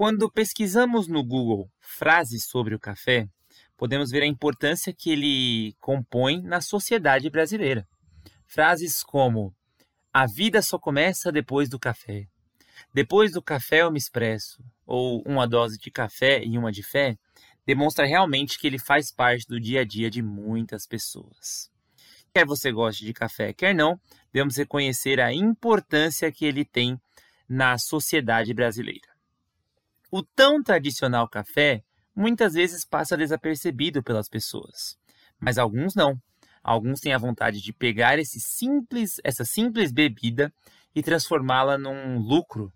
Quando pesquisamos no Google frases sobre o café, podemos ver a importância que ele compõe na sociedade brasileira. Frases como: A vida só começa depois do café. Depois do café eu me expresso. Ou uma dose de café e uma de fé demonstra realmente que ele faz parte do dia a dia de muitas pessoas. Quer você goste de café, quer não, devemos reconhecer a importância que ele tem na sociedade brasileira. O tão tradicional café muitas vezes passa desapercebido pelas pessoas, mas alguns não. Alguns têm a vontade de pegar simples, essa simples bebida e transformá-la num lucro.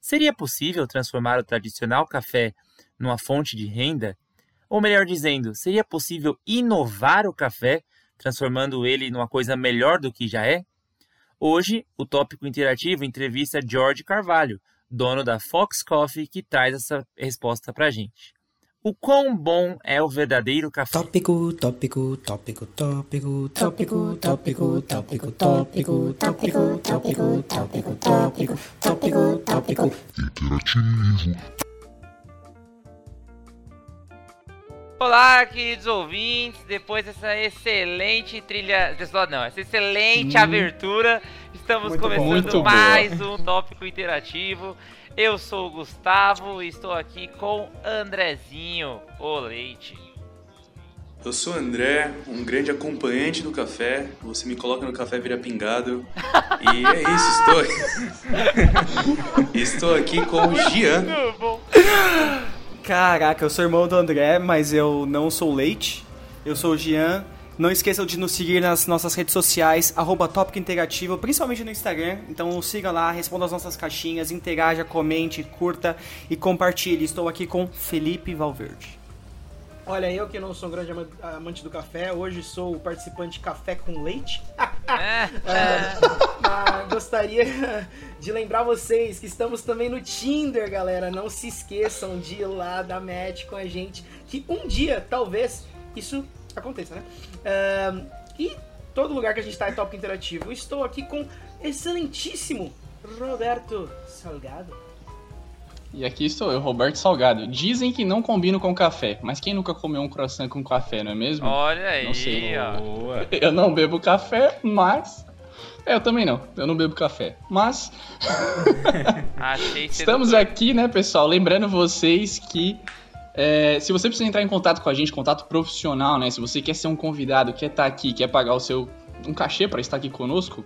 Seria possível transformar o tradicional café numa fonte de renda? Ou melhor dizendo, seria possível inovar o café, transformando ele numa coisa melhor do que já é? Hoje, o tópico interativo entrevista George Carvalho, dono da Fox Coffee, que traz essa resposta para a gente. O quão bom é o verdadeiro café? Tópico, tópico, tópico, tópico, tópico, tópico, tópico, tópico, tópico, tópico, tópico, tópico, tópico, tópico, interativo. Olá, queridos ouvintes. Depois dessa excelente trilha, não, essa excelente abertura, estamos começando mais um tópico interativo. Eu sou o Gustavo e estou aqui com Andrezinho, o Leite. Eu sou o André, um grande acompanhante do café. Você me coloca no café vira pingado. E é isso, estou. estou aqui com o Gian. Caraca, eu sou irmão do André, mas eu não sou leite. Eu sou o Gian não esqueçam de nos seguir nas nossas redes sociais, arroba Tópico Interativo, principalmente no Instagram. Então siga lá, responda as nossas caixinhas, interaja, comente, curta e compartilhe. Estou aqui com Felipe Valverde. Olha, eu que não sou um grande amante do café, hoje sou o participante Café com Leite. é, gostaria de lembrar vocês que estamos também no Tinder, galera. Não se esqueçam de ir lá dar match com a gente, que um dia, talvez, isso aconteça, né? Uh, e todo lugar que a gente está é tópico interativo. Estou aqui com excelentíssimo Roberto Salgado. E aqui estou eu, Roberto Salgado. Dizem que não combino com café, mas quem nunca comeu um croissant com café, não é mesmo? Olha aí, não sei. Ó. Eu não bebo café, mas é, eu também não. Eu não bebo café. Mas. Estamos aqui, né, pessoal? Lembrando vocês que é, se você precisa entrar em contato com a gente, contato profissional, né? Se você quer ser um convidado, quer estar tá aqui, quer pagar o seu um cachê para estar aqui conosco,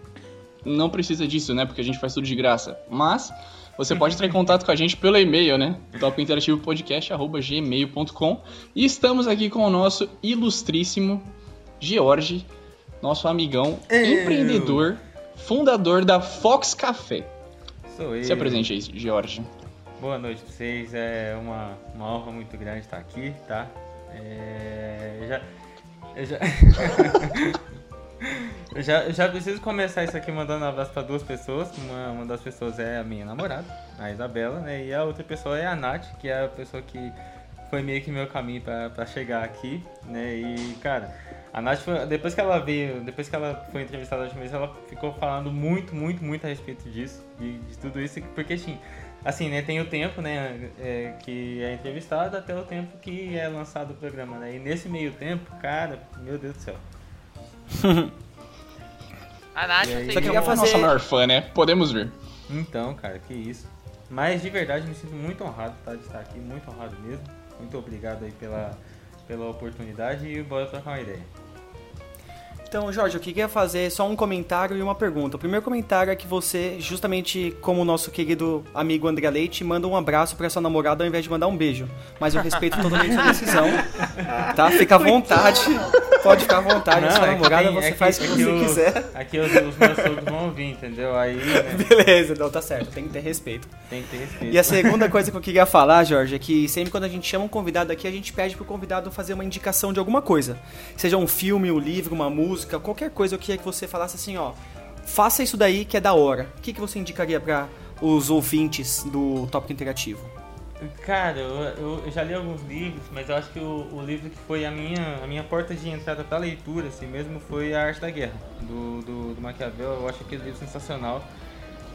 não precisa disso, né? Porque a gente faz tudo de graça. Mas você pode entrar em contato com a gente pelo e-mail, né? topinterativopodcast@gmail.com. E estamos aqui com o nosso ilustríssimo George, nosso amigão, eu. empreendedor, fundador da Fox Café. Sou eu. Se apresente aí, George. Boa noite pra vocês, é uma, uma honra muito grande estar aqui, tá? É, eu já. Eu já... eu já, já preciso começar isso aqui mandando um abraço para duas pessoas. Uma, uma das pessoas é a minha namorada, a Isabela, né? E a outra pessoa é a Nath, que é a pessoa que foi meio que meu caminho para chegar aqui, né? E, cara, a Nath, foi, depois que ela veio, depois que ela foi entrevistada a última ela ficou falando muito, muito, muito a respeito disso, de, de tudo isso, porque, assim, Assim, né, tem o tempo, né, é, que é entrevistado até o tempo que é lançado o programa, né? E nesse meio tempo, cara, meu Deus do céu. A Nath tem Só queria fazer... nossa maior fã, né? Podemos ver. Então, cara, que isso. Mas de verdade me sinto muito honrado tá, de estar aqui, muito honrado mesmo. Muito obrigado aí pela, pela oportunidade e bora trocar uma ideia. Então, Jorge, eu queria fazer só um comentário e uma pergunta. O primeiro comentário é que você, justamente como o nosso querido amigo André Leite, manda um abraço para sua namorada ao invés de mandar um beijo. Mas eu respeito totalmente a decisão. Tá? Fica à vontade. Pode ficar à vontade. Não, sua é namorada, tem, você é faz o que, você o, quiser. Aqui os, os meus sogros vão ouvir, entendeu? Aí. Né? Beleza, não, tá certo. Tem que ter respeito. Tem que ter respeito. E a segunda coisa que eu queria falar, Jorge, é que sempre quando a gente chama um convidado aqui, a gente pede pro convidado fazer uma indicação de alguma coisa. Seja um filme, um livro, uma música música, qualquer coisa, eu queria que você falasse assim, ó, faça isso daí que é da hora. O que, que você indicaria para os ouvintes do Tópico Interativo? Cara, eu, eu, já li alguns livros, mas eu acho que o, o, livro que foi a minha, a minha porta de entrada para leitura, assim mesmo, foi A Arte da Guerra, do, do, do Maquiavel. Eu acho aquele livro sensacional.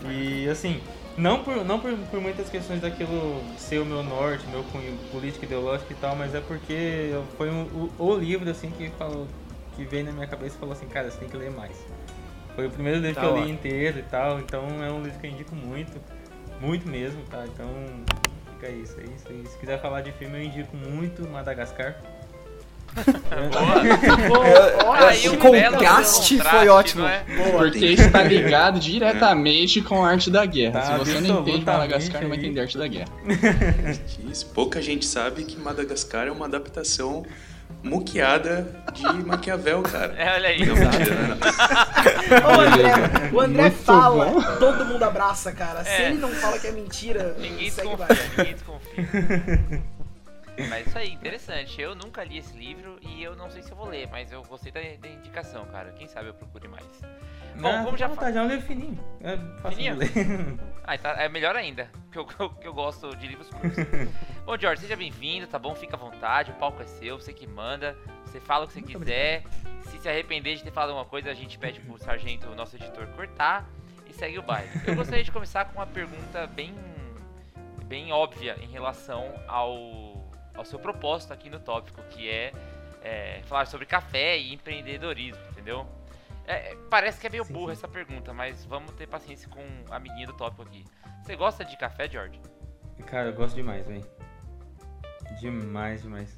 E, assim, Não por, não por, por muitas questões daquilo ser o meu norte, meu cunho político, ideológico e tal, mas é porque foi um, o, o livro assim que falou, que veio na minha cabeça e falou assim, cara, você tem que ler mais. Foi o primeiro livro Tá que eu li ótimo. inteiro e tal, então é um livro que eu indico muito, muito mesmo, tá? Então fica isso, é isso aí. Se quiser falar de filme, eu indico muito Madagascar. Olha, Aí que o um contraste foi ótimo. é? Porque está ligado diretamente com a arte da guerra. Tá, Se você não entende Madagascar, não vai aí. entender a arte da guerra. Isso. Pouca gente sabe que Madagascar é uma adaptação muqueada de Maquiavel, cara. É, olha aí. Não, mentira, não, não. Ô, André, o André fala, bom. todo mundo abraça, cara. Se É. ele não fala que é mentira, desconfia, ninguém desconfia. Mas isso aí, interessante. Eu nunca li esse livro e eu não sei se eu vou ler, mas eu gostei da, da indicação, cara. Quem sabe eu procure mais. Bom, Ah, como já tá, já é um livro fininho. É fácil Fininho? ler. Ah, tá, é melhor ainda, que eu, que eu gosto de livros curtos. Bom, George, seja bem-vindo, tá bom? Fica à vontade, o palco é seu, você que manda. Você fala o que você quiser. Se se arrepender de ter falado alguma coisa, a gente pede pro sargento, o nosso editor, cortar e segue o baile. Eu gostaria de começar com uma pergunta bem, bem óbvia em relação ao, ao seu propósito aqui no tópico, que é, é, falar sobre café e empreendedorismo, entendeu? É, é, parece que é meio Sim, burra sim. essa pergunta, mas vamos ter paciência com o amiguinho do tópico aqui. Você gosta de café, George? Cara, eu gosto demais, velho. Demais, demais.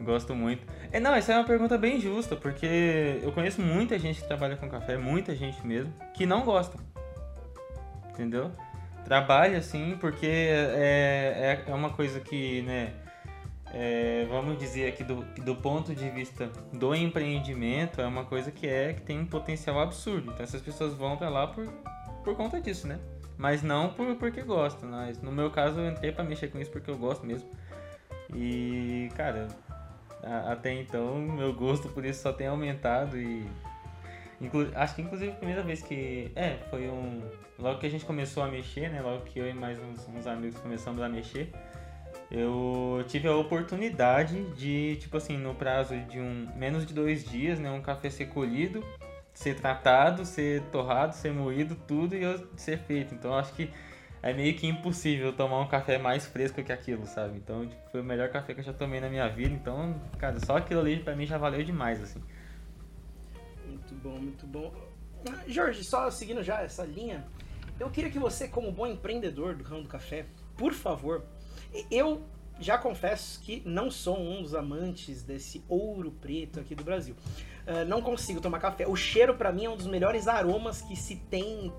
Gosto muito. É, não, essa é uma pergunta bem justa, porque eu conheço muita gente que trabalha com café, muita gente mesmo, que não gosta. Entendeu? Trabalha assim, porque é, é, é uma coisa que, né, é, vamos dizer aqui do, do ponto de vista do empreendimento, é uma coisa que é que tem um potencial absurdo. Então essas pessoas vão pra lá por, por conta disso, né? Mas não por, porque gostam. Mas no meu caso eu entrei pra mexer com isso porque eu gosto mesmo. E, cara, a- até então meu gosto por isso só tem aumentado e. inclu- acho que inclusive a primeira vez que. É, foi um. Logo que a gente começou a mexer, né? Logo que eu e mais uns, uns amigos começamos a mexer. Eu tive a oportunidade de, tipo assim, no prazo de um menos de dois dias, né, um café ser colhido, ser tratado, ser torrado, ser moído, tudo e eu ser feito. Então acho que é meio que impossível tomar um café mais fresco que aquilo, sabe? Então tipo, foi o melhor café que eu já tomei na minha vida. Então, cara, só aquilo ali pra mim já valeu demais, assim. Muito bom, muito bom. Ah, Jorge, só seguindo já essa linha, eu queria que você, como bom empreendedor do ramo do café, por favor, eu já confesso que não sou um dos amantes desse ouro preto aqui do Brasil. Ah, não consigo tomar café. O cheiro pra mim é um dos melhores aromas que se tem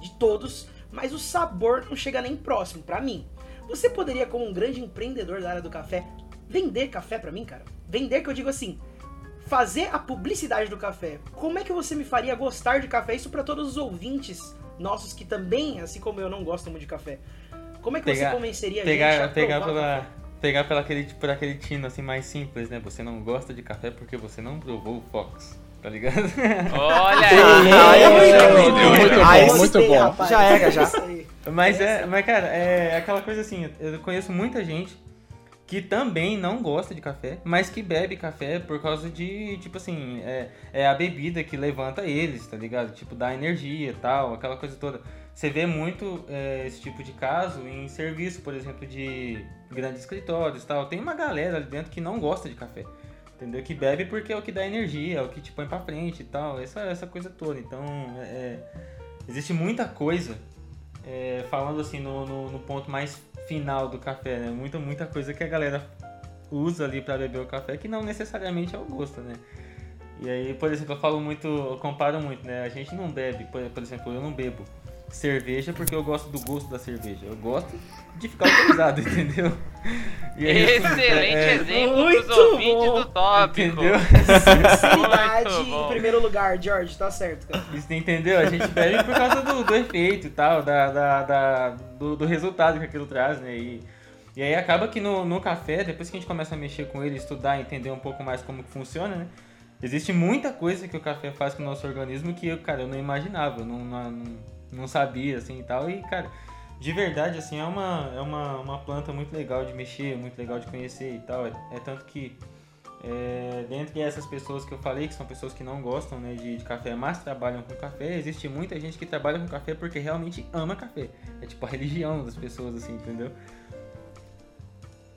de todos, mas o sabor não chega nem próximo pra mim. Você poderia, como um grande empreendedor da área do café, vender café pra mim, cara? Vender que eu digo assim, fazer a publicidade do café. Como é que você me faria gostar de café? Isso pra todos os ouvintes nossos que também, assim como eu, não gostam muito de café. Como é que Pegar- você convenceria a gente Pegar, a pegar pela. café? Pegar pela aquele, por aquele tino assim mais simples, né? Você não gosta de café porque você não provou o Fox, tá ligado? Olha Aí, aí, Muito bom, muito bom. Já era, já. Mas é, mas cara, é aquela coisa assim, eu conheço muita gente que também não gosta de café, mas que bebe café por causa de, tipo assim, é, é a bebida que levanta eles, tá ligado? Tipo, dá energia e tal, aquela coisa toda. Você vê muito é, esse tipo de caso em serviço, por exemplo, de grandes escritórios tal. Tem uma galera ali dentro que não gosta de café. Entendeu? Que bebe porque é o que dá energia, é o que te põe pra frente e tal. Essa, essa coisa toda. Então, é, existe muita coisa é, falando assim no, no, no ponto mais final do café, né? Muita, muita coisa que a galera usa ali pra beber o café que não necessariamente é o gosto, né? E aí, por exemplo, eu falo muito, eu comparo muito, né? A gente não bebe, por, por exemplo, eu não bebo cerveja porque eu gosto do gosto da cerveja. Eu gosto de ficar autorizado, entendeu? E aí, Excelente é- exemplo Muito pros ouvintes bom. do tópico. Entendeu? Sinceridade em primeiro lugar, George, tá certo, cara. Isso, entendeu? A gente bebe por causa do, do efeito e tal, da, da, da- do, do resultado que aquilo traz, né? E, e aí acaba que no, no café, depois que a gente começa a mexer com ele, estudar, entender um pouco mais como que funciona, né? Existe muita coisa que o café faz com o nosso organismo que eu, cara, eu não imaginava, eu não, não, não sabia, assim, e tal. E, cara, de verdade, assim, é uma, é uma, uma planta muito legal de mexer, muito legal de conhecer e tal. É, é tanto que É, dentre essas pessoas que eu falei, que são pessoas que não gostam né, de, de café, mas trabalham com café, existe muita gente que trabalha com café porque realmente ama café. É tipo a religião das pessoas, assim, entendeu?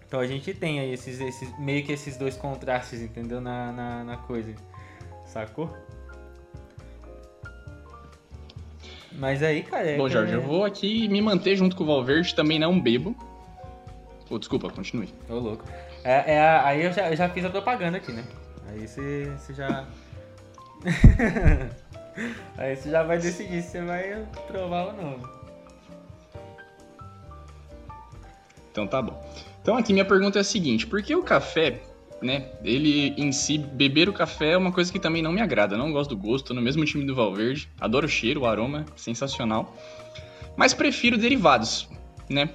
Então a gente tem aí esses, esses meio que esses dois contrastes, entendeu? Na, na, na coisa. Sacou? Mas aí, cara. é Bom, que- Jorge, eu vou aqui me manter junto com o Valverde, também não bebo. Pô, desculpa, continue. Ô, louco. É, é aí eu já, eu já fiz a propaganda aqui, né? Aí você, você já. aí você já vai decidir se você vai provar ou não. Então tá bom. Então aqui minha pergunta é a seguinte, por que o café, né, ele em si, beber o café é uma coisa que também não me agrada, não gosto do gosto, no mesmo time do Valverde, adoro o cheiro, o aroma, sensacional, mas prefiro derivados, né?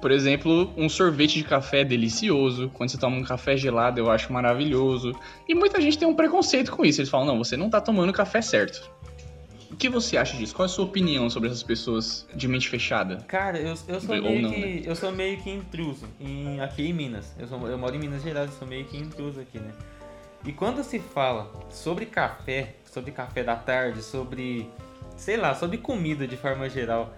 Por exemplo, um sorvete de café é delicioso, quando você toma um café gelado eu acho maravilhoso, e muita gente tem um preconceito com isso, eles falam, não, você não tá tomando o café certo. O que você acha disso? Qual é a sua opinião sobre essas pessoas de mente fechada? Cara, eu, eu sou Ou meio não, que. né? Eu sou meio que intruso em, aqui em Minas. Eu, sou, eu moro em Minas Gerais, eu sou meio que intruso aqui, né? E quando se fala sobre café, sobre café da tarde, sobre. sei lá, sobre comida de forma geral,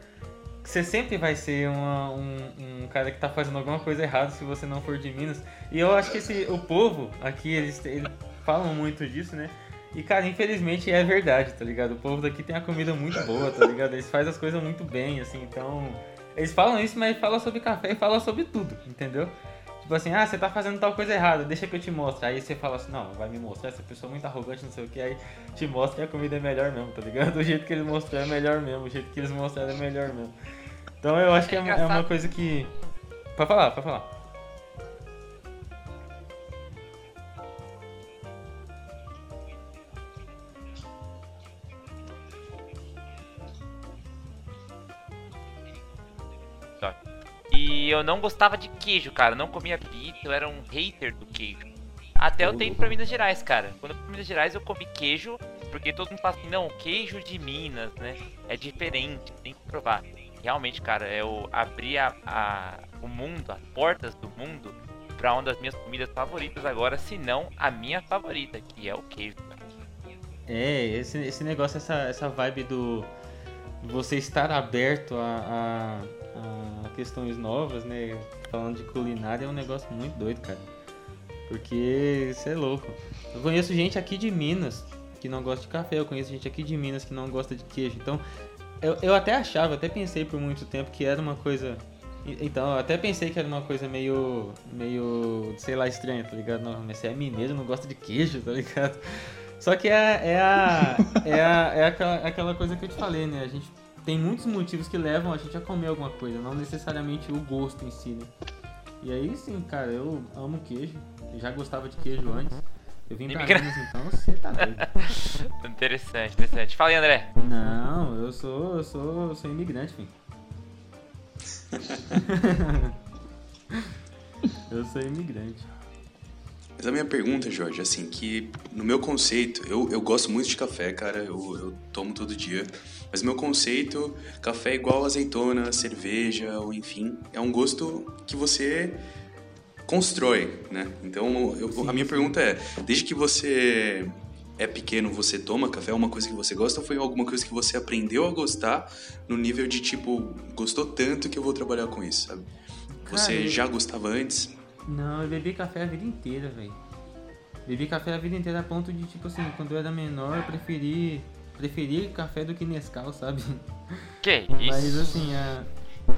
você sempre vai ser uma- um, um cara que tá fazendo alguma coisa errada se você não for de Minas. E eu acho que esse, o povo aqui, eles, eles falam muito disso, né? E, cara, infelizmente é verdade, tá ligado? O povo daqui tem a comida muito boa, tá ligado? Eles fazem as coisas muito bem, assim, então. Eles falam isso, mas falam sobre café e falam sobre tudo, entendeu? Tipo assim, ah, você tá fazendo tal coisa errada, deixa que eu te mostre. Aí você fala assim, não, vai me mostrar, essa pessoa é muito arrogante, não sei o que, aí te mostra que a comida é melhor mesmo, tá ligado? Do jeito que eles mostraram é melhor mesmo, o jeito que eles mostraram é melhor mesmo. Então eu acho que é, é uma engraçado. coisa que. Pode falar, pode falar. Eu não gostava de queijo, cara. Eu não comia pizza, eu era um hater do queijo. Até eu ter ido pra Minas Gerais, cara. Quando eu fui pra Minas Gerais eu comi queijo, porque todo mundo fala assim, não, queijo de Minas, né? É diferente, tem que provar. Realmente, cara, eu abri a, a- o mundo, as portas do mundo, pra uma das minhas comidas favoritas agora, se não a minha favorita, que é o queijo. É, esse, esse negócio, essa, essa vibe do você estar aberto a, a, a questões novas, né? Falando de culinária é um negócio muito doido, cara. Porque isso é louco. Eu conheço gente aqui de Minas que não gosta de café, eu conheço gente aqui de Minas que não gosta de queijo. Então, eu, eu até achava, até pensei por muito tempo que era uma coisa. Então, eu até pensei que era uma coisa meio. meio. sei lá, estranha, tá ligado? Não, mas você é mineiro, não gosta de queijo, tá ligado? Só que é, é, a, é, a, é aquela, aquela coisa que eu te falei, né? A gente tem muitos motivos que levam a gente a comer alguma coisa, não necessariamente o gosto em si, né? E aí sim, cara, eu amo queijo. Eu já gostava de queijo antes. Eu vim pra Minas, então você tá doido. Interessante, interessante. Fala aí, André. Não, eu sou, eu sou, eu sou imigrante, filho. eu sou imigrante. Mas a minha pergunta, Jorge, assim, que no meu conceito, eu, eu gosto muito de café, cara, eu, eu tomo todo dia. Mas no meu conceito, café é igual azeitona, cerveja, ou enfim, é um gosto que você constrói, né? Então, eu- a minha pergunta é, desde que você é pequeno, você toma café, é uma coisa que você gosta ou foi alguma coisa que você aprendeu a gostar no nível de tipo, gostou tanto que eu vou trabalhar com isso, sabe? Você Cara, já gostava antes? Não, eu bebi café a vida inteira, velho. Bebi café a vida inteira a ponto de, tipo assim, quando eu era menor, eu preferi, preferi café do que Nescau, sabe? Que Mas isso? assim, a...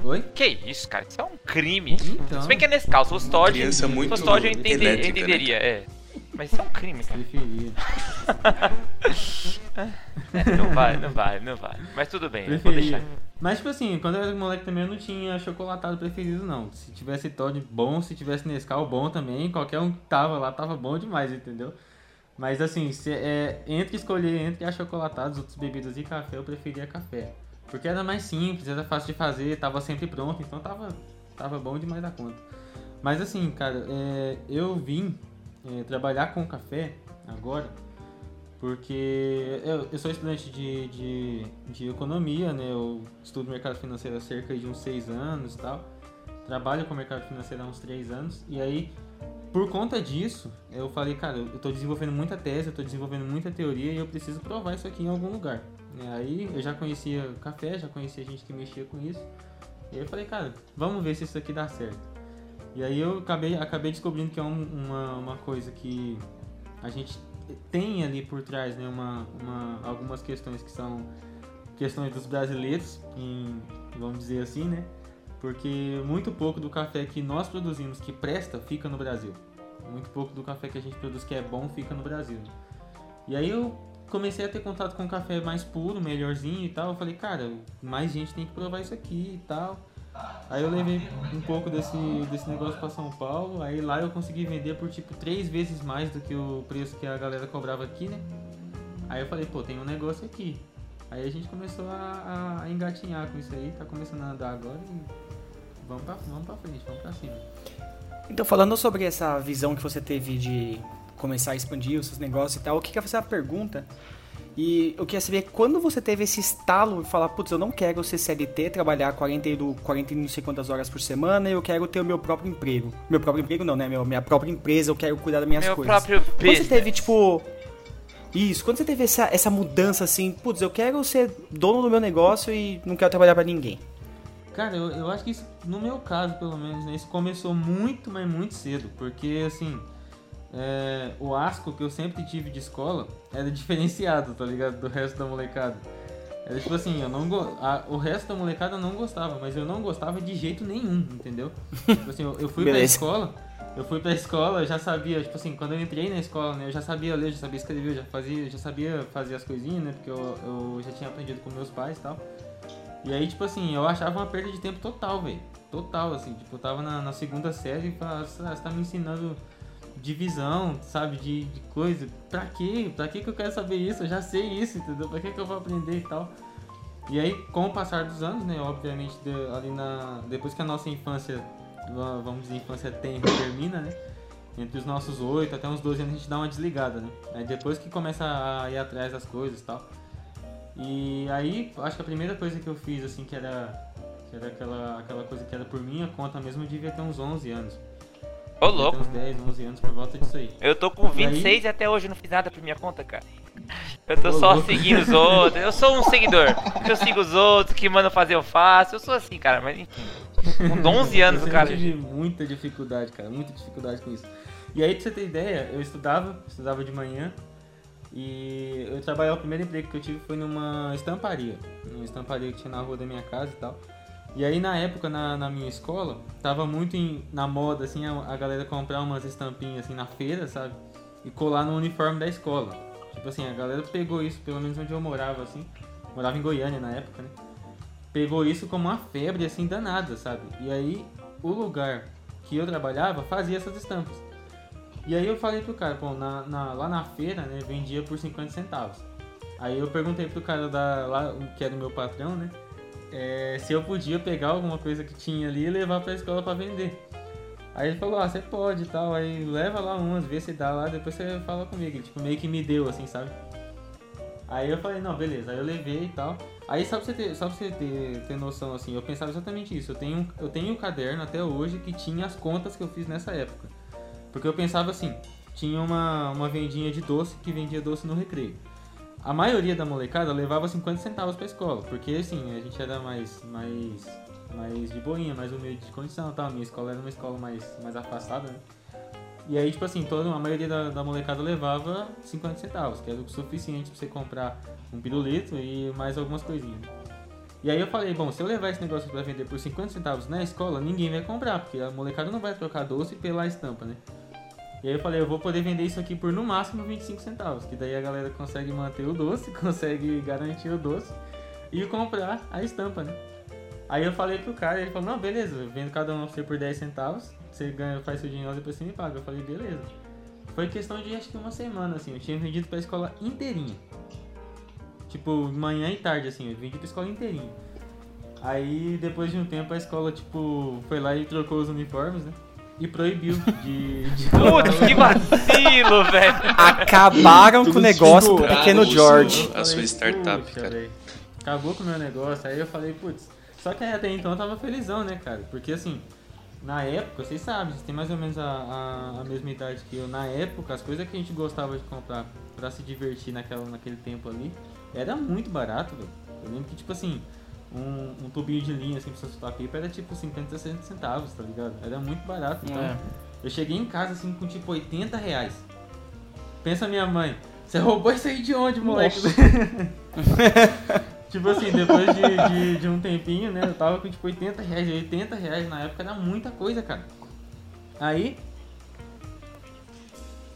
Oi? Que isso, cara? Isso é um crime. Então, Se bem que é Nescau, se fosse Todd, se muito fosse Todd eu, entendi- eu elétrica, né, entenderia, é. Mas isso é um crime, cara. preferia. É, não vai, não vai, não vai. Mas tudo bem, eu vou deixar. Mas, tipo assim, quando eu era moleque também eu não tinha chocolatado preferido, não. Se tivesse Todd bom, se tivesse Nescau bom também, qualquer um que tava lá tava bom demais, entendeu? Mas assim, se, é, entre escolher entre achocolatados, outras bebidas e café, eu preferia café. Porque era mais simples, era fácil de fazer, tava sempre pronto, então tava, tava bom demais da conta. Mas assim, cara, é, eu vim é, trabalhar com café agora porque eu, eu sou estudante de, de, de economia, né? Eu estudo mercado financeiro há cerca de uns seis anos e tal. Trabalho com mercado financeiro há uns três anos. E aí, por conta disso, eu falei, cara, eu tô desenvolvendo muita tese, eu tô desenvolvendo muita teoria e eu preciso provar isso aqui em algum lugar. E aí eu já conhecia café, já conhecia gente que mexia com isso. E aí eu falei, cara, vamos ver se isso aqui dá certo. E aí eu acabei, acabei descobrindo que é um- uma, uma coisa que a gente tem ali por trás, né, uma, uma, algumas questões que são questões dos brasileiros, em, vamos dizer assim, né? Porque muito pouco do café que nós produzimos que presta fica no Brasil. Muito pouco do café que a gente produz que é bom fica no Brasil. E aí eu comecei a ter contato com café mais puro, melhorzinho e tal. Eu falei, cara, mais gente tem que provar isso aqui e tal. Aí eu levei um pouco desse, desse negócio pra São Paulo. Aí lá eu consegui vender por tipo três vezes mais do que o preço que a galera cobrava aqui, né? Aí eu falei, pô, tem um negócio aqui. Aí a gente começou a, a engatinhar com isso aí, tá começando a andar agora e vamos pra, vamos pra frente, vamos pra cima. Então, falando sobre essa visão que você teve de começar a expandir os seus negócios e tal, eu queria fazer uma pergunta. E eu queria saber quando você teve esse estalo e falar, putz, eu não quero ser CLT, trabalhar 40 e do 40 e não sei quantas horas por semana, eu quero ter o meu próprio emprego. Meu próprio emprego não, né? Meu, minha própria empresa, eu quero cuidar das minhas Meu coisas. próprio Quando você business. teve, tipo. Isso, quando você teve essa, essa mudança assim, putz, eu quero ser dono do meu negócio e não quero trabalhar pra ninguém. Cara, eu, eu acho que isso, no meu caso, pelo menos, né, isso começou muito, mas muito cedo. Porque, assim, é, o asco que eu sempre tive de escola era diferenciado, tá ligado? Do resto da molecada. Era tipo assim, eu não go- a- o resto da molecada eu não gostava, mas eu não gostava de jeito nenhum, entendeu? Tipo assim, eu, eu fui pra Beleza. escola, eu fui pra escola, eu já sabia, tipo assim, quando eu entrei na escola, né, eu já sabia ler, já sabia escrever, eu já fazia, já sabia fazer as coisinhas, né, porque eu, eu já tinha aprendido com meus pais e tal. E aí, tipo assim, eu achava uma perda de tempo total, velho. Total, assim. Tipo, eu tava na, na segunda série e falava, "Ah, você tá me ensinando divisão, sabe, de, de coisa. Pra quê? Pra que que eu quero saber isso? Eu já sei isso, entendeu? Pra que que eu vou aprender e tal? E aí, com o passar dos anos, né, obviamente, de- ali na... Depois que a nossa infância, va- vamos dizer, infância tem termina, né? Entre os nossos 8 até uns 12 anos a gente dá uma desligada, né? Aí depois que começa a ir atrás das coisas e tal. E aí, acho que a primeira coisa que eu fiz, assim, que era, que era aquela, aquela coisa que era por minha conta mesmo, eu devia ter uns 11 anos. Ô, louco. uns 10, 11 anos por volta disso aí. Eu tô com E aí? 26 e até hoje eu não fiz nada por minha conta, cara. Eu tô Ô, só louco. seguindo os outros. Eu sou um seguidor. Eu sigo os outros, que mandam fazer eu faço. Eu sou assim, cara, mas enfim. Com 11 anos, eu cara. sempre tive muita dificuldade, cara, muita dificuldade com isso. E aí, pra você ter ideia, eu estudava, estudava de manhã, e eu trabalhava, o primeiro emprego que eu tive foi numa estamparia, numa estamparia que tinha na rua da minha casa e tal. E aí, na época, na, na minha escola, tava muito em- na moda, assim, a, a galera comprar umas estampinhas, assim, na feira, sabe? E colar no uniforme da escola. Tipo assim, a galera pegou isso, pelo menos onde eu morava, assim, morava em Goiânia na época, né? pegou isso como uma febre assim danada, sabe? E aí o lugar que eu trabalhava fazia essas estampas. E aí eu falei pro cara, pô, na, na- lá na feira, né, vendia por 50 centavos. Aí eu perguntei pro cara da, lá, que era o meu patrão, né, é, se eu podia pegar alguma coisa que tinha ali e levar pra escola pra vender. Aí ele falou, ah, você pode e tal, aí leva lá umas, vê se dá lá, depois você fala comigo. Ele, tipo, meio que me deu, assim, sabe? Aí eu falei, não, beleza, aí eu levei e tal. Aí só pra você ter, só pra você ter, ter noção, assim, eu pensava exatamente isso. Eu tenho, eu tenho um caderno até hoje que tinha as contas que eu fiz nessa época. Porque eu pensava assim, tinha uma, uma vendinha de doce que vendia doce no recreio. A maioria da molecada levava 50 centavos pra escola, porque assim, a gente era mais, mais, mais de boinha, mais humilde de condição e tal. Minha escola era uma escola mais, mais afastada, né? E aí, tipo assim, toda, a maioria da, da molecada levava 50 centavos, que era o suficiente pra você comprar um pirulito e mais algumas coisinhas. E aí eu falei, bom, se eu levar esse negócio pra vender por 50 centavos na escola, ninguém vai comprar, porque a molecada não vai trocar doce pela estampa, né? E aí eu falei, eu vou poder vender isso aqui por no máximo 25 centavos, que daí a galera consegue manter o doce, consegue garantir o doce e comprar a estampa, né? Aí eu falei pro cara, ele falou, não, beleza, eu vendo cada um você por 10 centavos, você ganha, faz seu dinheiro, depois você me paga. Eu falei, beleza. Foi questão de acho que uma semana, assim, eu tinha vendido pra escola inteirinha. Tipo, manhã e tarde, assim, eu vendi pra escola inteirinha. Aí depois de um tempo a escola, tipo, foi lá e trocou os uniformes, né? E proibiu de. de Putz, que vacilo, velho. Acabaram com o Tudo negócio do pequeno tudo George. segurado. A sua startup, "Puxa, cara." velho, Acabou com o meu negócio. Aí eu falei, putz. Só que aí até então eu tava felizão, né, cara? Porque assim, na época, vocês sabem, vocês têm mais ou menos a, a, a mesma idade que eu. Na época, as coisas que a gente gostava de comprar pra se divertir naquela, naquele tempo ali, era muito barato, velho. Eu lembro que, tipo assim, um, um tubinho de linha, assim, pra você soltar pipa era tipo 50, 60 centavos, tá ligado? Era muito barato. Então, É. eu cheguei em casa, assim, com tipo 80 reais. Pensa minha mãe, você roubou isso aí de onde, moleque? tipo assim, depois de, de, de um tempinho, né? Eu tava com tipo 80 reais. E 80 reais na época era muita coisa, cara. Aí.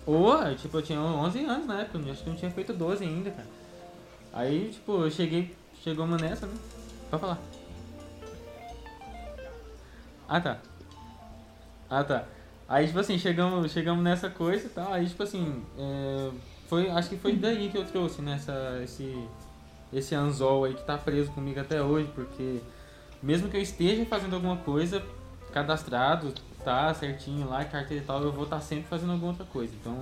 Ô, tipo, eu tinha 11 anos na época, acho que não tinha feito 12 ainda, cara. Aí, tipo, eu cheguei, chegamos nessa, né? Pode falar. Ah, tá. Ah, tá. Aí, tipo assim, chegamos, chegamos nessa coisa e tal. Aí, tipo assim, é, foi, acho que foi daí que eu trouxe, nessa, esse, esse anzol aí que tá preso comigo até hoje, porque mesmo que eu esteja fazendo alguma coisa, cadastrado, tá certinho lá, carteira e tal, eu vou estar sempre fazendo alguma outra coisa. Então,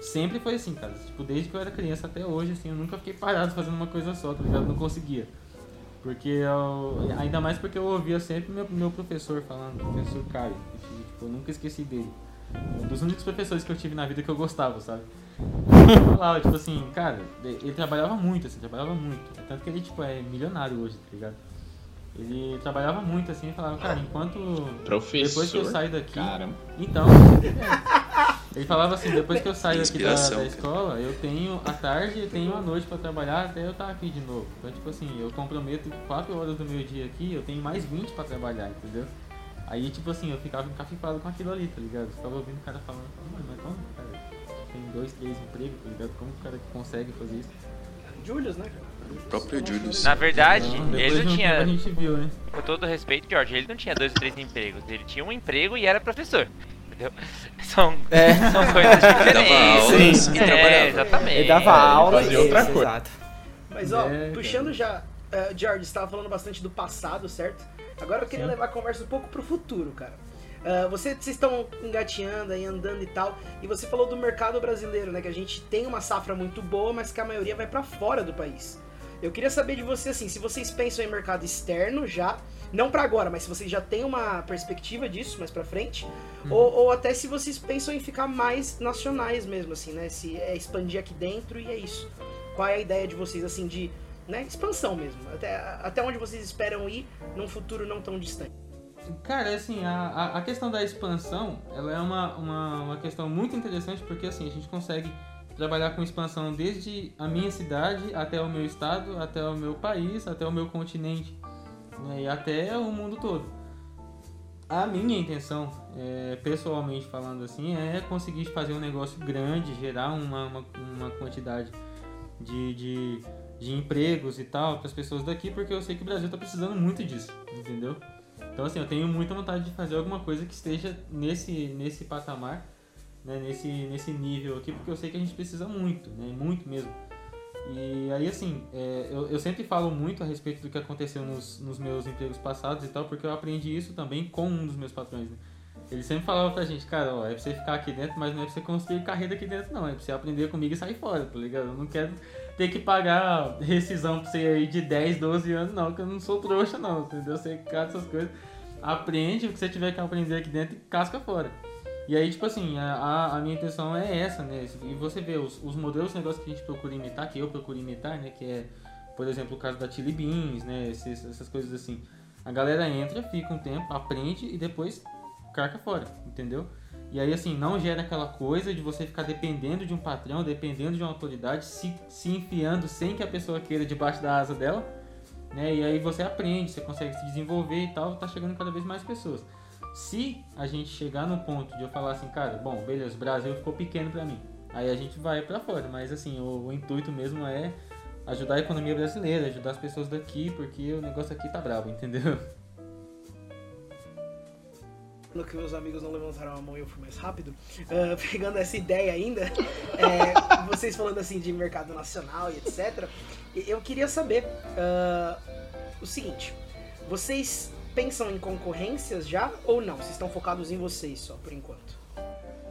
sempre foi assim, cara. Tipo, desde que eu era criança até hoje, assim, eu nunca fiquei parado fazendo uma coisa só, tá ligado? Não conseguia. Porque eu, ainda mais porque eu ouvia sempre meu, meu professor falando, professor Caio. Tipo, eu nunca esqueci dele. Um dos únicos professores que eu tive na vida que eu gostava, sabe? Ele falava, tipo assim, cara, ele trabalhava muito, assim, trabalhava muito. Tanto que ele, tipo, é milionário hoje, tá ligado? Ele trabalhava muito, assim, e falava, cara, enquanto. Professor. Depois que eu saio daqui. Caramba. Então. Ele falava assim, depois que eu saio aqui da, da cara. escola, eu tenho a tarde e tenho a noite pra trabalhar até eu estar aqui de novo. Então, tipo assim, eu comprometo 4 horas do meu dia aqui, eu tenho mais 20 pra trabalhar, entendeu? Aí, tipo assim, eu ficava encafifado com aquilo ali, tá ligado? Eu ficava ouvindo o cara falando, mano, mas como, cara? Tem dois, três empregos, tá ligado? Como que o cara consegue fazer isso? Julius, né, cara? O próprio Julius. Na verdade, depois ele não tinha, viu, né? com todo respeito, George, ele não tinha dois ou três empregos. Ele tinha um emprego e era professor. Entendeu? São, É. são coisas diferentes. Sim. e É, exatamente. Ele dava aula e outra isso, coisa. Exato. Mas ó, É, puxando já, eh, George, você tava falando bastante do passado, certo? Agora eu queria Sim. levar a conversa um pouco pro futuro, cara. Ah, você, vocês estão engateando aí, andando e tal, e você falou do mercado brasileiro, né? Que a gente tem uma safra muito boa, mas que a maioria vai pra fora do país. Eu queria saber de você, assim, se vocês pensam em mercado externo já, não pra agora, mas se vocês já têm uma perspectiva disso mais pra frente, ou, ou até se vocês pensam em ficar mais nacionais mesmo, assim, né? Se é expandir aqui dentro e é isso. Qual é a ideia de vocês, assim, de né, expansão mesmo? Até, até onde vocês esperam ir num futuro não tão distante? Cara, assim, a, a, a questão da expansão, ela é uma, uma, uma questão muito interessante porque, assim, a gente consegue trabalhar com expansão desde a minha cidade até o meu estado, até o meu país, até o meu continente né, e até o mundo todo. A minha intenção, é, pessoalmente falando assim, é conseguir fazer um negócio grande, gerar uma, uma, uma quantidade de, de, de empregos e tal para as pessoas daqui, porque eu sei que o Brasil está precisando muito disso, entendeu? Então assim, eu tenho muita vontade de fazer alguma coisa que esteja nesse, nesse patamar, né, nesse, nesse nível aqui, porque eu sei que a gente precisa muito, né, muito mesmo. E aí assim, é, eu, eu sempre falo muito a respeito do que aconteceu nos, nos meus empregos passados e tal, porque eu aprendi isso também com um dos meus patrões, né? Ele sempre falava pra gente, cara, ó, é pra você ficar aqui dentro, mas não é pra você construir carreira aqui dentro não, é pra você aprender comigo e sair fora, tá ligado? Eu não quero ter que pagar rescisão pra você aí de 10, 12 anos não, que eu não sou trouxa não, entendeu? Você cada essas coisas, aprende o que você tiver que aprender aqui dentro e casca fora. E aí, tipo assim, a, a- minha intenção é essa, né? E você vê os, os modelos de negócio que a gente procura imitar, que eu procuro imitar, né? Que é, por exemplo, o caso da Chili Beans, né? Esses- essas coisas assim. A galera entra, fica um tempo, aprende e depois carca fora, entendeu? E aí, assim, não gera aquela coisa de você ficar dependendo de um patrão, dependendo de uma autoridade, se, se enfiando sem que a pessoa queira debaixo da asa dela, né? E aí você aprende, você consegue se desenvolver e tal, tá chegando cada vez mais pessoas. Se a gente chegar no ponto de eu falar assim, cara, bom, beleza, o Brasil ficou pequeno pra mim. Aí a gente vai pra fora, mas assim, o, o intuito mesmo é ajudar a economia brasileira, ajudar as pessoas daqui, porque o negócio aqui tá brabo, entendeu? No que meus amigos não levantaram a mão e eu fui mais rápido, ah, pegando essa ideia ainda, é, vocês falando assim de mercado nacional e etc. Eu queria saber ah, o seguinte: vocês pensam em concorrências já ou não? Vocês estão focados em vocês só por enquanto?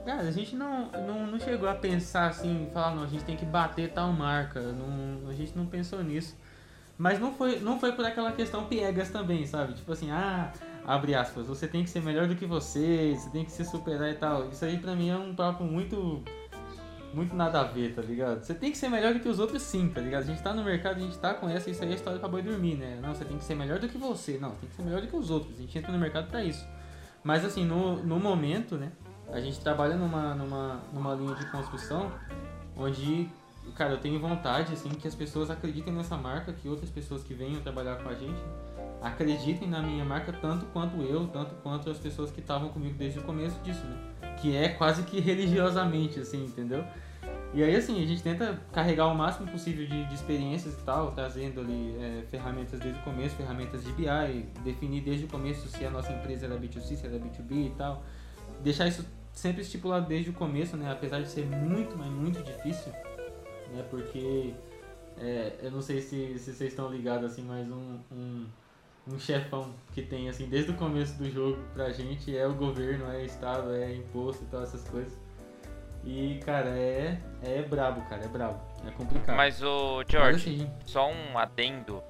Cara, a gente não, não, não chegou a pensar assim, falar, não, a gente tem que bater tal marca, não, a gente não pensou nisso. Mas não foi, não foi por aquela questão piegas também, sabe? Tipo assim, ah, abre aspas, você tem que ser melhor do que você, você tem que se superar e tal. Isso aí pra mim é um papo muito muito nada a ver, tá ligado? Você tem que ser melhor do que os outros sim, tá ligado? A gente tá no mercado, a gente tá com essa, isso aí é história pra boi dormir, né? Não, você tem que ser melhor do que você. Não, tem que ser melhor do que os outros. A gente entra no mercado pra isso. Mas assim, no, no momento, né? A gente trabalha numa, numa, numa linha de construção onde, cara, eu tenho vontade, assim, que as pessoas acreditem nessa marca, que outras pessoas que venham trabalhar com a gente acreditem na minha marca tanto quanto eu, tanto quanto as pessoas que estavam comigo desde o começo disso, né? Que é quase que religiosamente, assim, entendeu? E aí, assim, a gente tenta carregar o máximo possível de, de experiências e tal, trazendo ali é, ferramentas desde o começo, ferramentas de BI, definir desde o começo se a nossa empresa era B2C, se era B2B e tal. Deixar isso sempre estipulado desde o começo, né? Apesar de ser muito, mas muito difícil, né? Porque é, eu não sei se, se vocês estão ligados, assim, mas um, um, um chefão que tem, assim, desde o começo do jogo pra gente é o governo, é Estado, é imposto e tal, essas coisas. E, cara, é, é brabo, cara, é brabo. É complicado. Mas, o Mas, George, assim, só um adendo.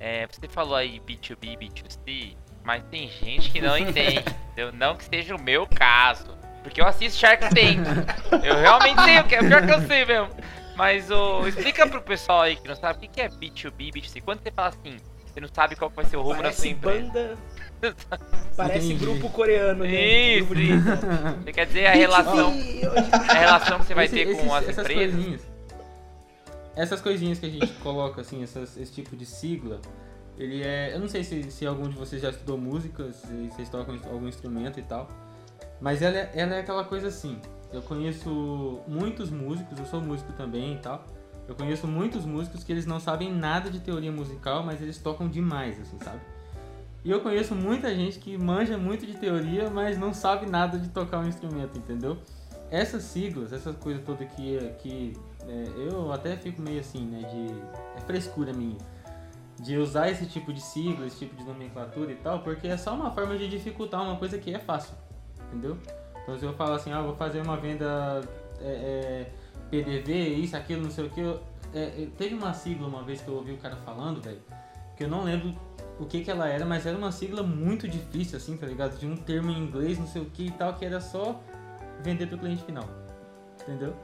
É, você falou aí B2B, B2C, mas tem gente que não entende. Não que seja o meu caso. Porque eu assisto Shark Tank. Eu realmente sei o que é. Pior que eu sei mesmo. Mas o explica pro pessoal aí que não sabe o que que é B2B, B2C. Quando você fala assim, você não sabe qual que vai ser o rumo da sua Parece empresa. banda. Parece Entendi. grupo coreano, né? Isso, isso. Você quer dizer a relação, a relação que você vai Esse- ter esses- com as essas empresas. Coisinhas, essas coisinhas que a gente coloca, assim, essas- esse tipo de sigla, ele é. Eu não sei se, se algum de vocês já estudou música, se vocês tocam algum instrumento e tal. Mas ela é, ela é aquela coisa assim. Eu conheço muitos músicos, eu sou músico também e tal. Eu conheço muitos músicos que eles não sabem nada de teoria musical, mas eles tocam demais, assim, sabe? E eu conheço muita gente que manja muito de teoria, mas não sabe nada de tocar um instrumento, entendeu? Essas siglas, essas coisas todas que, que é, eu até fico meio assim, né, de... é frescura minha. De usar esse tipo de sigla, esse tipo de nomenclatura e tal, porque é só uma forma de dificultar uma coisa que é fácil, entendeu? Então se eu falo assim, ah, vou fazer uma venda é, é, PDV, isso, aquilo, não sei o que, é, é, teve uma sigla uma vez que eu ouvi o cara falando, velho, que eu não lembro o que que ela era, mas era uma sigla muito difícil, assim, tá ligado? De um termo em inglês, não sei o que e tal, que era só vender pro cliente final. Entendeu?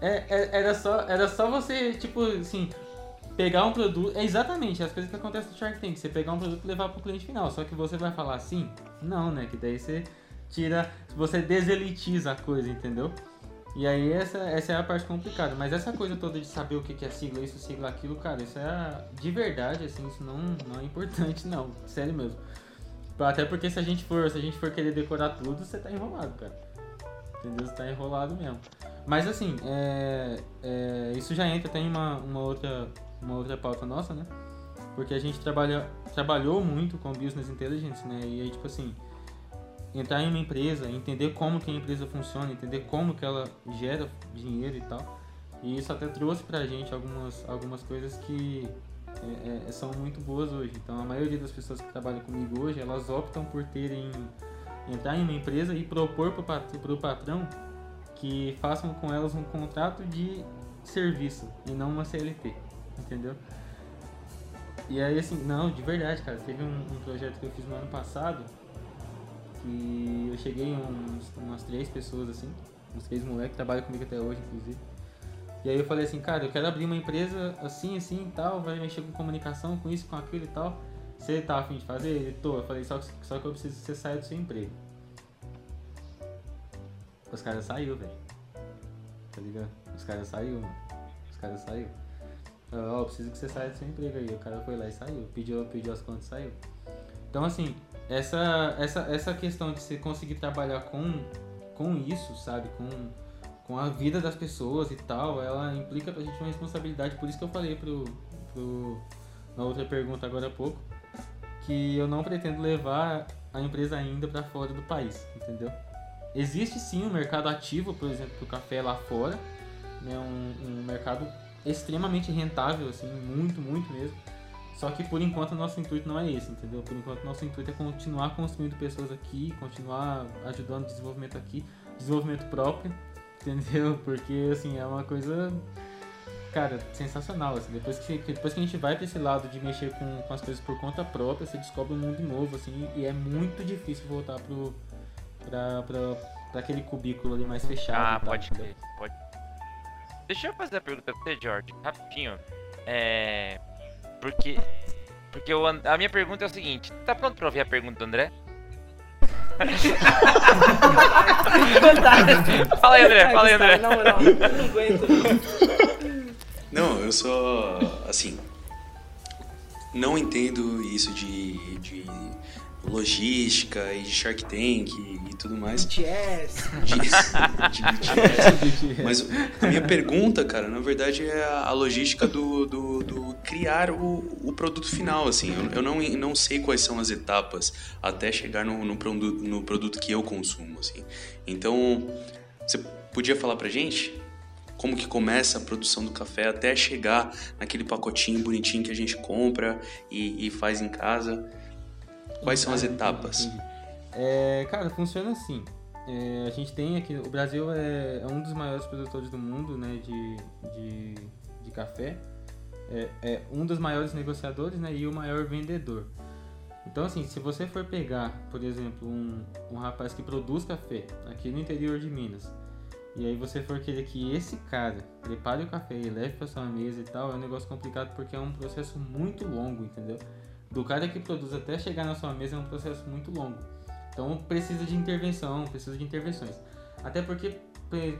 É, é- era, só, era só você, tipo, assim, pegar um produto. É exatamente as coisas que acontecem no Shark Tank. Você pegar um produto e levar pro cliente final. Só que você vai falar assim? Não, né? Que daí você tira. Você deselitiza a coisa, entendeu? E aí essa, essa é a parte complicada. Mas essa coisa toda de saber o que é sigla, isso, sigla, aquilo, cara, isso é de verdade, assim, isso não, não é importante, não. Sério mesmo. Até porque se a gente for, se a gente for querer decorar tudo, você tá enrolado, cara. Entendeu? Você tá enrolado mesmo. Mas assim, é, é, isso já entra até em uma, uma, outra, uma outra pauta nossa, né? Porque a gente trabalha, trabalhou muito com Business Intelligence, né? E aí, tipo assim, entrar em uma empresa, entender como que a empresa funciona, entender como que ela gera dinheiro e tal. E isso até trouxe pra gente algumas, algumas coisas que é, é, são muito boas hoje. Então a maioria das pessoas que trabalham comigo hoje, elas optam por terem entrar em uma empresa e propor pro, pat pro patrão que façam com elas um contrato de serviço e não uma CLT, entendeu? E aí assim, não, de verdade, cara, teve um, um projeto que eu fiz no ano passado que eu cheguei uns, umas três pessoas assim, uns três moleques que trabalham comigo até hoje, inclusive. E aí eu falei assim, cara, eu quero abrir uma empresa assim, assim e tal, vai mexer com comunicação, com isso, com aquilo e tal. Você tá afim de fazer? Ele, tô. Eu falei, só que, só que eu preciso que você saia do seu emprego. Os caras saiu, velho. Tá ligado? Os caras saiu, mano. Os caras saiu. Ó, eu preciso que você saia do seu emprego aí. O cara foi lá e saiu. Pediu, pediu as contas e saiu. Então assim, essa, essa, essa questão de você conseguir trabalhar com, com isso, sabe? Com, com a vida das pessoas e tal, ela implica pra gente uma responsabilidade. Por isso que eu falei pro, pro, na outra pergunta agora há pouco, que eu não pretendo levar a empresa ainda para fora do país, entendeu? Existe sim um mercado ativo, por exemplo, do café lá fora, né? um, um mercado extremamente rentável, assim, muito, muito mesmo. Só que por enquanto nosso intuito não é esse, entendeu? Por enquanto nosso intuito é continuar construindo pessoas aqui, continuar ajudando o desenvolvimento aqui, desenvolvimento próprio, entendeu? Porque assim, é uma coisa cara, sensacional, assim, depois que, depois que a gente vai pra esse lado de mexer com, com as coisas por conta própria, você descobre um mundo novo, assim, e é muito difícil voltar pro, pra, pra, pra aquele cubículo ali mais fechado. Ah, pode crer, pode. Deixa eu fazer a pergunta pra você, George, rapidinho. É. Porque. Porque eu, a minha pergunta é o seguinte: tá pronto pra ouvir a pergunta do André? fala aí, André, fala aí, André. Moral, eu não aguento. Não, eu só. Assim. Não entendo isso de, de logística e de Shark Tank e tudo mais. BTS. De, de BTS. Mas a minha pergunta, cara, na verdade é a, a logística do, do, do criar o, o produto final, assim. Eu, eu não, não sei quais são as etapas até chegar no, no, produ- no produto que eu consumo, assim. Então, você podia falar pra gente como que começa a produção do café até chegar naquele pacotinho bonitinho que a gente compra e, e faz em casa? Quais são as etapas? É, cara, funciona assim. É, a gente tem aqui. O Brasil é, é um dos maiores produtores do mundo né, de, de, de café. É, é um dos maiores negociadores né, e o maior vendedor. Então, assim, se você for pegar, por exemplo, um, um rapaz que produz café aqui no interior de Minas, e aí você for querer que esse cara prepare o café e leve para sua mesa e tal, é um negócio complicado porque é um processo muito longo, entendeu? Do cara que produz até chegar na sua mesa é um processo muito longo. Então precisa de intervenção, precisa de intervenções. Até porque,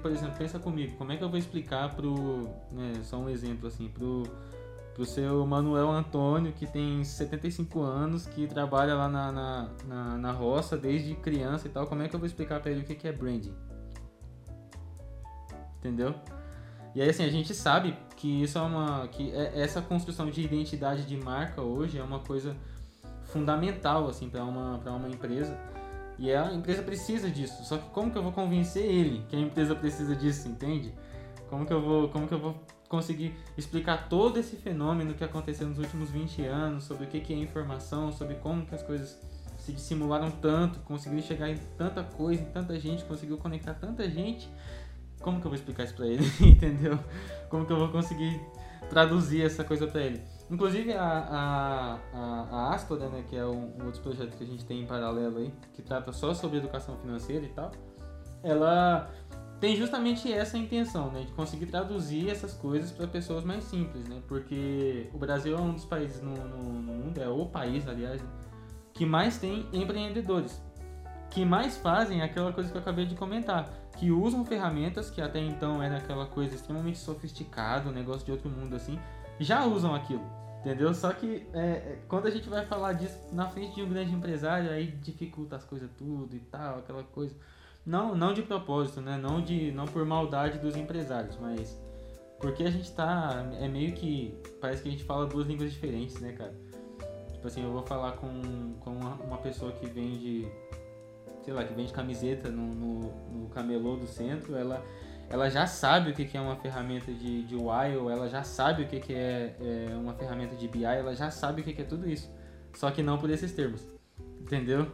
por exemplo, pensa comigo, como é que eu vou explicar pro, né, só um exemplo assim, pro, pro seu Manuel Antônio, que tem 75 anos, que trabalha lá na, na, na, na roça desde criança e tal, como é que eu vou explicar pra ele o que que é branding? Entendeu? E aí assim, a gente sabe que isso é uma. que é- essa construção de identidade de marca hoje é uma coisa fundamental assim para uma, uma empresa. E a empresa precisa disso. Só que como que eu vou convencer ele que a empresa precisa disso, entende? Como que eu vou, como que eu vou conseguir explicar todo esse fenômeno que aconteceu nos últimos 20 anos, sobre o que que é informação, sobre como que as coisas se dissimularam tanto, conseguiram chegar em tanta coisa, em tanta gente, conseguiu conectar tanta gente. Como que eu vou explicar isso pra ele, entendeu? Como que eu vou conseguir traduzir essa coisa pra ele? Inclusive a, a, a, a né, que é um, um outro projeto que a gente tem em paralelo aí, que trata só sobre educação financeira e tal, ela tem justamente essa intenção, né, de conseguir traduzir essas coisas para pessoas mais simples, né, porque o Brasil é um dos países no, no, no mundo, é o país, aliás, né, que mais tem empreendedores, que mais fazem aquela coisa que eu acabei de comentar, que usam ferramentas que até então era aquela coisa extremamente sofisticada, um negócio de outro mundo assim, já usam aquilo, entendeu? Só que é, é, quando a gente vai falar disso na frente de um grande empresário, aí dificulta as coisas tudo e tal, aquela coisa. Não, não de propósito, né? Não de, não por maldade dos empresários, mas porque a gente tá é meio que parece que a gente fala duas línguas diferentes, né, cara? Tipo assim, eu vou falar com, com uma, uma pessoa que vende sei lá, que vende camiseta no, no, no camelô do centro, ela, ela já sabe o que, é uma ferramenta de, de while, ela já sabe o que, é, é uma ferramenta de BI, ela já sabe o que, que é tudo isso. Só que não por esses termos. Entendeu?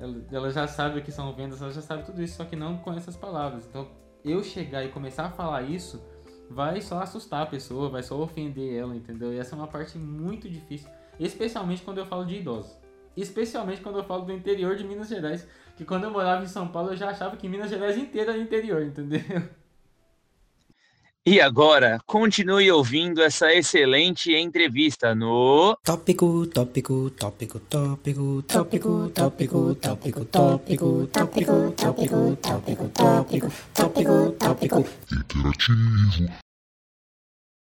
Ela, ela já sabe o que são vendas, ela já sabe tudo isso, só que não com essas palavras. Então, eu chegar e começar a falar isso vai só assustar a pessoa, vai só ofender ela, entendeu? E essa é uma parte muito difícil, especialmente quando eu falo de idosos. Especialmente quando eu falo do interior de Minas Gerais, que quando eu morava em São Paulo eu já achava que Minas Gerais inteira era interior, entendeu? E agora, continue ouvindo essa excelente entrevista no Tópico, tópico, tópico, tópico, tópico, tópico, tópico, tópico, tópico, tópico, tópico, tópico, tópico, tópico. Interativo.